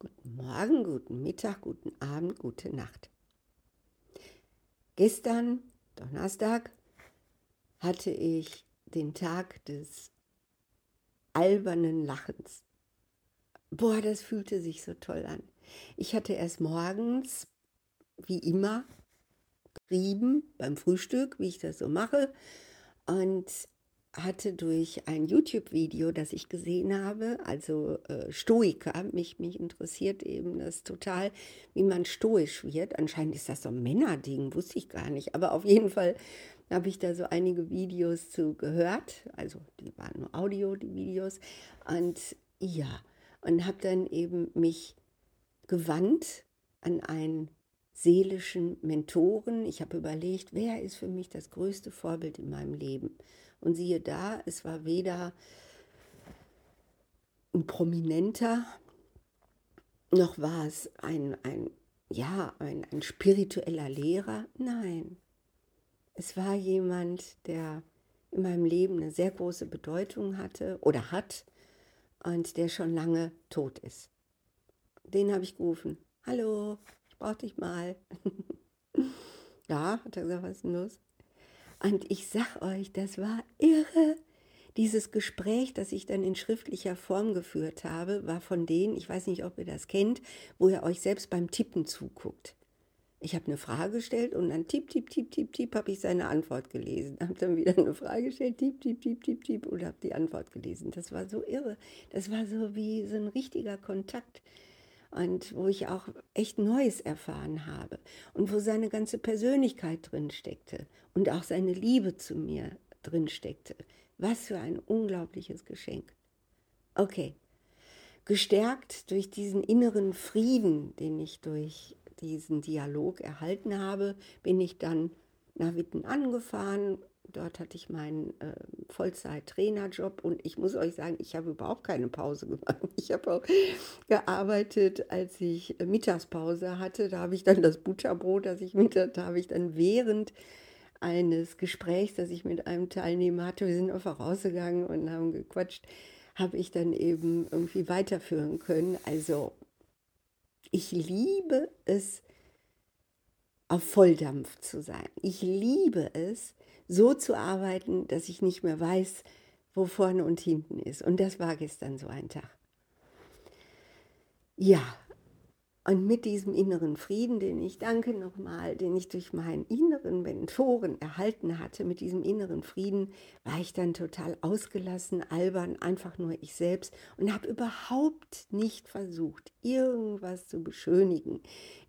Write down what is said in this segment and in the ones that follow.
Guten Morgen, guten Mittag, guten Abend, gute Nacht. Gestern, Donnerstag, hatte ich den Tag des albernen Lachens. Boah, das fühlte sich so toll an. Ich hatte erst morgens, wie immer, geschrieben beim Frühstück, wie ich das so mache, und hatte durch ein YouTube-Video, das ich gesehen habe, also äh, Stoiker, mich, mich interessiert eben das total, wie man stoisch wird. Anscheinend ist das so ein Männerding, wusste ich gar nicht. Aber auf jeden Fall habe ich da so einige Videos zu gehört. Also die waren nur Audio, die Videos. Und ja, und habe dann eben mich gewandt an einen seelischen Mentoren. Ich habe überlegt, wer ist für mich das größte Vorbild in meinem Leben? Und siehe da, es war weder ein prominenter, noch war es ein, ein, ja, ein, ein spiritueller Lehrer. Nein, es war jemand, der in meinem Leben eine sehr große Bedeutung hatte oder hat und der schon lange tot ist. Den habe ich gerufen. Hallo, ich brauche dich mal. ja, hat er gesagt, was ist denn los? Und ich sag euch, das war irre. Dieses Gespräch, das ich dann in schriftlicher Form geführt habe, war von denen, ich weiß nicht, ob ihr das kennt, wo ihr euch selbst beim Tippen zuguckt. Ich habe eine Frage gestellt und dann tipp, tipp, tipp, tipp, tipp, habe ich seine Antwort gelesen. Habe dann wieder eine Frage gestellt, tipp, tipp, tipp, tipp, tipp und habe die Antwort gelesen. Das war so irre. Das war so wie so ein richtiger Kontakt und wo ich auch echt Neues erfahren habe und wo seine ganze Persönlichkeit drin steckte und auch seine Liebe zu mir drin steckte. Was für ein unglaubliches Geschenk. Okay, gestärkt durch diesen inneren Frieden, den ich durch diesen Dialog erhalten habe, bin ich dann nach Witten angefahren, Dort hatte ich meinen äh, Vollzeit-Trainerjob und ich muss euch sagen, ich habe überhaupt keine Pause gemacht. Ich habe auch gearbeitet, als ich Mittagspause hatte. Da habe ich dann das Butterbrot, das ich mit, da habe ich dann während eines Gesprächs, das ich mit einem Teilnehmer hatte, wir sind einfach rausgegangen und haben gequatscht, habe ich dann eben irgendwie weiterführen können. Also ich liebe es, auf Volldampf zu sein. Ich liebe es, so zu arbeiten, dass ich nicht mehr weiß, wo vorne und hinten ist. Und das war gestern so ein Tag. Ja, und mit diesem inneren Frieden, den ich danke nochmal, den ich durch meinen inneren Mentoren erhalten hatte, mit diesem inneren Frieden war ich dann total ausgelassen, albern, einfach nur ich selbst und habe überhaupt nicht versucht, irgendwas zu beschönigen,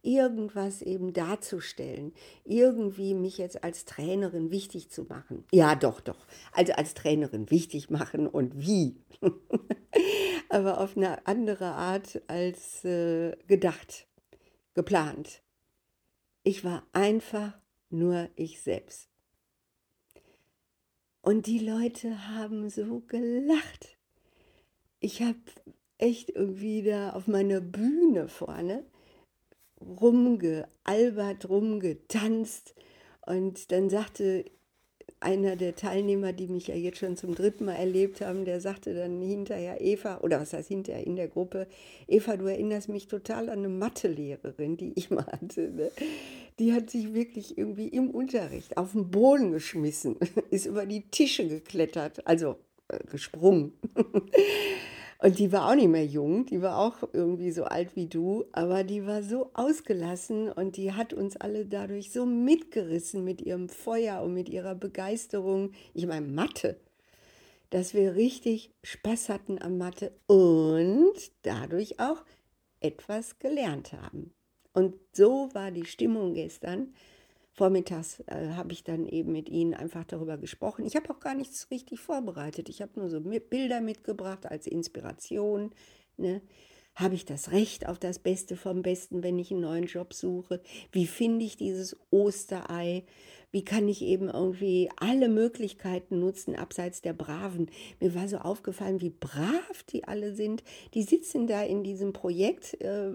irgendwas eben darzustellen, irgendwie mich jetzt als Trainerin wichtig zu machen. Ja, doch, doch. Also als Trainerin wichtig machen und wie. aber auf eine andere Art als äh, gedacht, geplant. Ich war einfach nur ich selbst. Und die Leute haben so gelacht. Ich habe echt irgendwie da auf meiner Bühne vorne rumgealbert, rumgetanzt. Und dann sagte einer der Teilnehmer, die mich ja jetzt schon zum dritten Mal erlebt haben, der sagte dann hinterher, Eva, oder was heißt hinterher in der Gruppe, Eva, du erinnerst mich total an eine Mathelehrerin, die ich mal hatte. Ne? Die hat sich wirklich irgendwie im Unterricht auf den Boden geschmissen, ist über die Tische geklettert, also äh, gesprungen. Und die war auch nicht mehr jung, die war auch irgendwie so alt wie du, aber die war so ausgelassen und die hat uns alle dadurch so mitgerissen mit ihrem Feuer und mit ihrer Begeisterung. Ich meine, Mathe, dass wir richtig Spaß hatten am Mathe und dadurch auch etwas gelernt haben. Und so war die Stimmung gestern vormittags äh, habe ich dann eben mit ihnen einfach darüber gesprochen. Ich habe auch gar nichts richtig vorbereitet. Ich habe nur so Bilder mitgebracht als Inspiration. Ne? Habe ich das Recht auf das Beste vom Besten, wenn ich einen neuen Job suche? Wie finde ich dieses Osterei? Wie kann ich eben irgendwie alle Möglichkeiten nutzen, abseits der Braven? Mir war so aufgefallen, wie brav die alle sind. Die sitzen da in diesem Projekt, äh,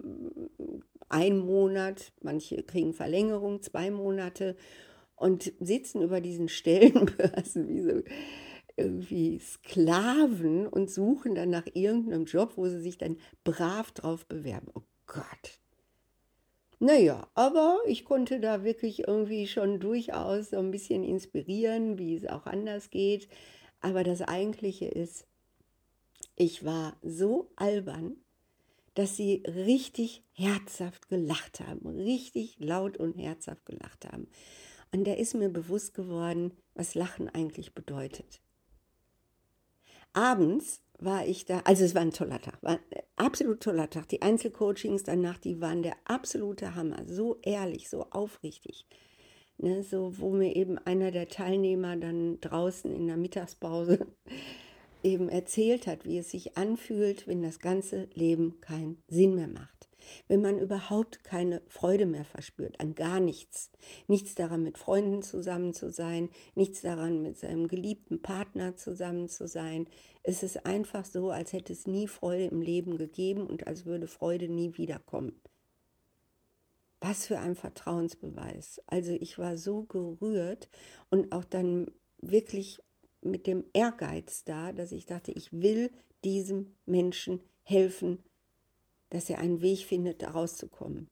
ein Monat, manche kriegen Verlängerung, zwei Monate und sitzen über diesen Stellenbörsen wie so irgendwie Sklaven und suchen dann nach irgendeinem Job, wo sie sich dann brav drauf bewerben. Oh Gott. Naja, aber ich konnte da wirklich irgendwie schon durchaus so ein bisschen inspirieren, wie es auch anders geht. Aber das Eigentliche ist, ich war so albern, dass sie richtig herzhaft gelacht haben, richtig laut und herzhaft gelacht haben. Und da ist mir bewusst geworden, was Lachen eigentlich bedeutet. Abends war ich da, also es war ein toller Tag, war ein absolut toller Tag. Die Einzelcoachings danach, die waren der absolute Hammer, so ehrlich, so aufrichtig. Ne, so, wo mir eben einer der Teilnehmer dann draußen in der Mittagspause eben erzählt hat, wie es sich anfühlt, wenn das ganze Leben keinen Sinn mehr macht. Wenn man überhaupt keine Freude mehr verspürt an gar nichts. Nichts daran, mit Freunden zusammen zu sein, nichts daran, mit seinem geliebten Partner zusammen zu sein. Es ist einfach so, als hätte es nie Freude im Leben gegeben und als würde Freude nie wiederkommen. Was für ein Vertrauensbeweis. Also ich war so gerührt und auch dann wirklich mit dem Ehrgeiz da, dass ich dachte, ich will diesem Menschen helfen, dass er einen Weg findet, da rauszukommen.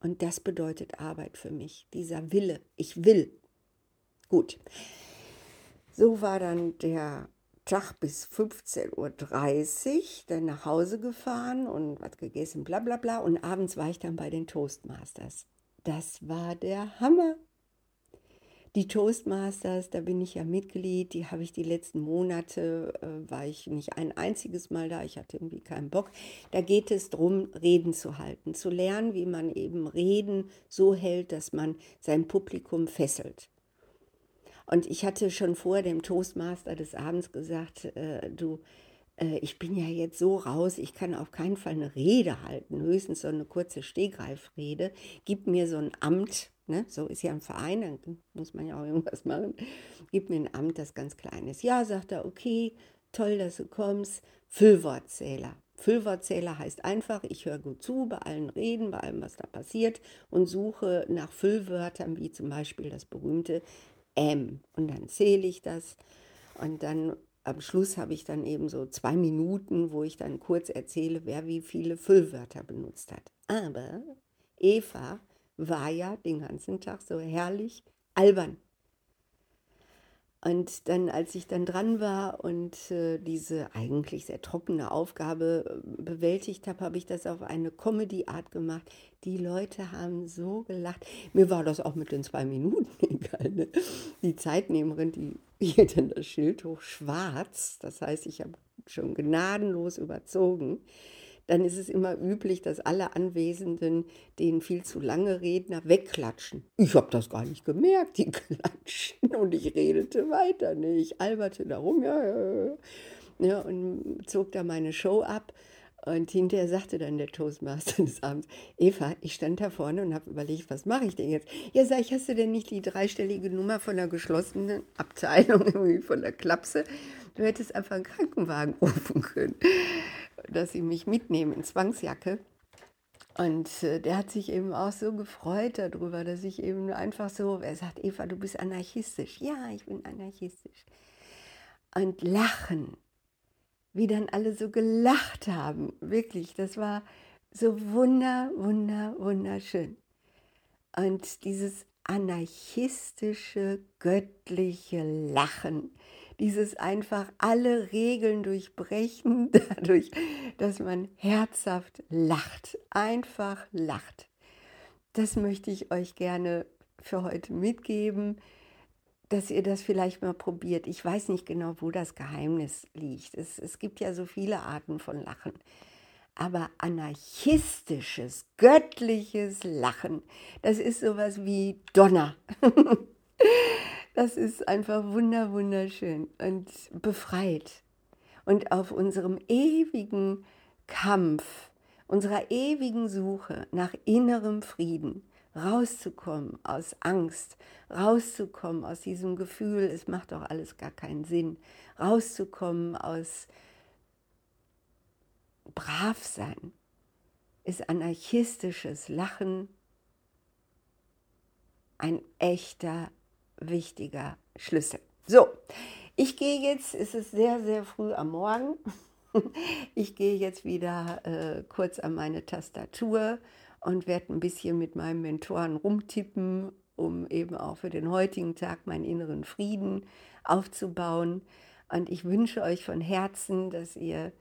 Und das bedeutet Arbeit für mich, dieser Wille. Ich will. Gut. So war dann der Tag bis 15.30 Uhr, dann nach Hause gefahren und was gegessen, bla bla bla. Und abends war ich dann bei den Toastmasters. Das war der Hammer. Die Toastmasters, da bin ich ja Mitglied, die habe ich die letzten Monate, äh, war ich nicht ein einziges Mal da, ich hatte irgendwie keinen Bock. Da geht es darum, Reden zu halten, zu lernen, wie man eben Reden so hält, dass man sein Publikum fesselt. Und ich hatte schon vor dem Toastmaster des Abends gesagt, äh, du, äh, ich bin ja jetzt so raus, ich kann auf keinen Fall eine Rede halten, höchstens so eine kurze Stehgreifrede. Gib mir so ein Amt, Ne? So ist ja ein Verein, dann muss man ja auch irgendwas machen. Gib mir ein Amt, das ganz klein ist. Ja, sagt er, okay, toll, dass du kommst. Füllwortzähler. Füllwortzähler heißt einfach, ich höre gut zu bei allen Reden, bei allem, was da passiert und suche nach Füllwörtern, wie zum Beispiel das berühmte M. Und dann zähle ich das und dann am Schluss habe ich dann eben so zwei Minuten, wo ich dann kurz erzähle, wer wie viele Füllwörter benutzt hat. Aber Eva war ja den ganzen Tag so herrlich albern. Und dann, als ich dann dran war und äh, diese eigentlich sehr trockene Aufgabe äh, bewältigt habe, habe ich das auf eine Comedy-Art gemacht. Die Leute haben so gelacht. Mir war das auch mit den zwei Minuten egal. Ne? Die Zeitnehmerin, die hielt dann das Schild hoch schwarz. Das heißt, ich habe schon gnadenlos überzogen dann ist es immer üblich, dass alle Anwesenden den viel zu lange Redner wegklatschen. Ich habe das gar nicht gemerkt, die klatschen und ich redete weiter. Ne? Ich alberte darum, ja, ja, ja. ja und zog da meine Show ab. Und hinterher sagte dann der Toastmaster des Abends, Eva, ich stand da vorne und habe überlegt, was mache ich denn jetzt? Ja, sag ich, hast du denn nicht die dreistellige Nummer von der geschlossenen Abteilung, irgendwie von der Klapse? Du hättest einfach einen Krankenwagen rufen können dass sie mich mitnehmen in Zwangsjacke. Und äh, der hat sich eben auch so gefreut darüber, dass ich eben einfach so, er sagt, Eva, du bist anarchistisch. Ja, ich bin anarchistisch. Und lachen, wie dann alle so gelacht haben, wirklich, das war so wunder, wunder, wunderschön. Und dieses anarchistische, göttliche Lachen, dieses einfach alle Regeln durchbrechen, dadurch, dass man herzhaft lacht, einfach lacht. Das möchte ich euch gerne für heute mitgeben, dass ihr das vielleicht mal probiert. Ich weiß nicht genau, wo das Geheimnis liegt. Es, es gibt ja so viele Arten von Lachen. Aber anarchistisches, göttliches Lachen, das ist sowas wie Donner. Das ist einfach wunder, wunderschön und befreit. Und auf unserem ewigen Kampf, unserer ewigen Suche nach innerem Frieden, rauszukommen aus Angst, rauszukommen aus diesem Gefühl, es macht doch alles gar keinen Sinn, rauszukommen aus Bravsein, ist anarchistisches Lachen ein echter wichtiger Schlüssel. So, Ich gehe jetzt, es ist sehr, sehr früh am Morgen. Ich gehe jetzt wieder äh, kurz an meine Tastatur und werde ein bisschen mit meinem Mentoren rumtippen, um eben auch für den heutigen Tag meinen inneren Frieden aufzubauen. Und ich wünsche euch von Herzen, dass ihr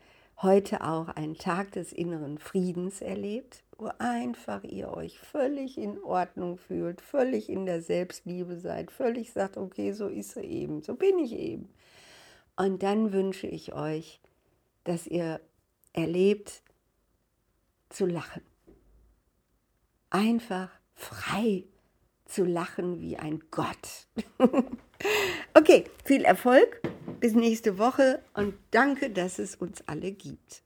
heute auch einen Tag des inneren Friedens erlebt, wo einfach ihr euch völlig in Ordnung fühlt, völlig in der Selbstliebe seid, völlig sagt, okay, so ist sie eben, so bin ich eben. Und dann wünsche ich euch, dass ihr erlebt zu lachen. Einfach frei zu lachen wie ein Gott. okay, viel Erfolg, bis nächste Woche und danke, dass es uns alle gibt.